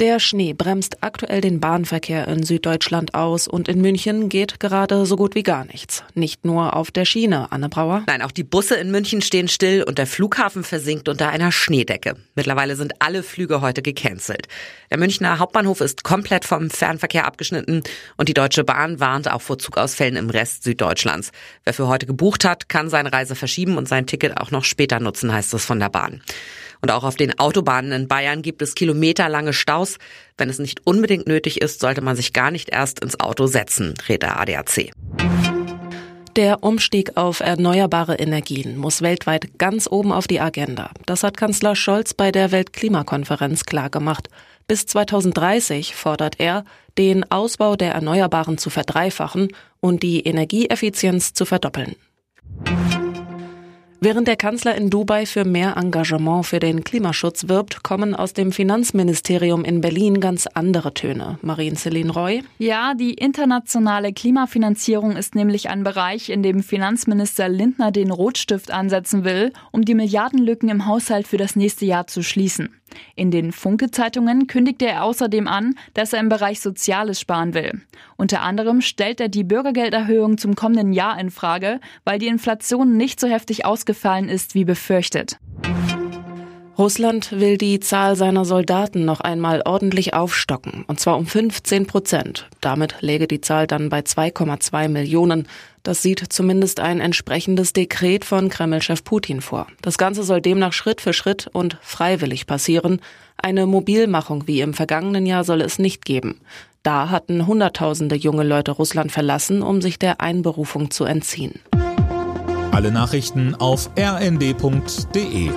Der Schnee bremst aktuell den Bahnverkehr in Süddeutschland aus und in München geht gerade so gut wie gar nichts. Nicht nur auf der Schiene, Anne Brauer. Nein, auch die Busse in München stehen still und der Flughafen versinkt unter einer Schneedecke. Mittlerweile sind alle Flüge heute gecancelt. Der Münchner Hauptbahnhof ist komplett vom Fernverkehr abgeschnitten und die Deutsche Bahn warnt auch vor Zugausfällen im Rest Süddeutschlands. Wer für heute gebucht hat, kann seine Reise verschieben und sein Ticket auch noch später nutzen, heißt es von der Bahn. Und auch auf den Autobahnen in Bayern gibt es kilometerlange Staus. Wenn es nicht unbedingt nötig ist, sollte man sich gar nicht erst ins Auto setzen, rät der ADAC. Der Umstieg auf erneuerbare Energien muss weltweit ganz oben auf die Agenda. Das hat Kanzler Scholz bei der Weltklimakonferenz klargemacht. Bis 2030 fordert er, den Ausbau der Erneuerbaren zu verdreifachen und die Energieeffizienz zu verdoppeln. Während der Kanzler in Dubai für mehr Engagement für den Klimaschutz wirbt, kommen aus dem Finanzministerium in Berlin ganz andere Töne. Marien-Céline Roy. Ja, die internationale Klimafinanzierung ist nämlich ein Bereich, in dem Finanzminister Lindner den Rotstift ansetzen will, um die Milliardenlücken im Haushalt für das nächste Jahr zu schließen. In den Funke-Zeitungen kündigte er außerdem an, dass er im Bereich Soziales sparen will. Unter anderem stellt er die Bürgergelderhöhung zum kommenden Jahr in Frage, weil die Inflation nicht so heftig ausgefallen ist wie befürchtet. Russland will die Zahl seiner Soldaten noch einmal ordentlich aufstocken, und zwar um 15 Prozent. Damit läge die Zahl dann bei 2,2 Millionen. Das sieht zumindest ein entsprechendes Dekret von Kremlchef Putin vor. Das Ganze soll demnach Schritt für Schritt und freiwillig passieren. Eine Mobilmachung wie im vergangenen Jahr soll es nicht geben. Da hatten Hunderttausende junge Leute Russland verlassen, um sich der Einberufung zu entziehen. Alle Nachrichten auf rnd.de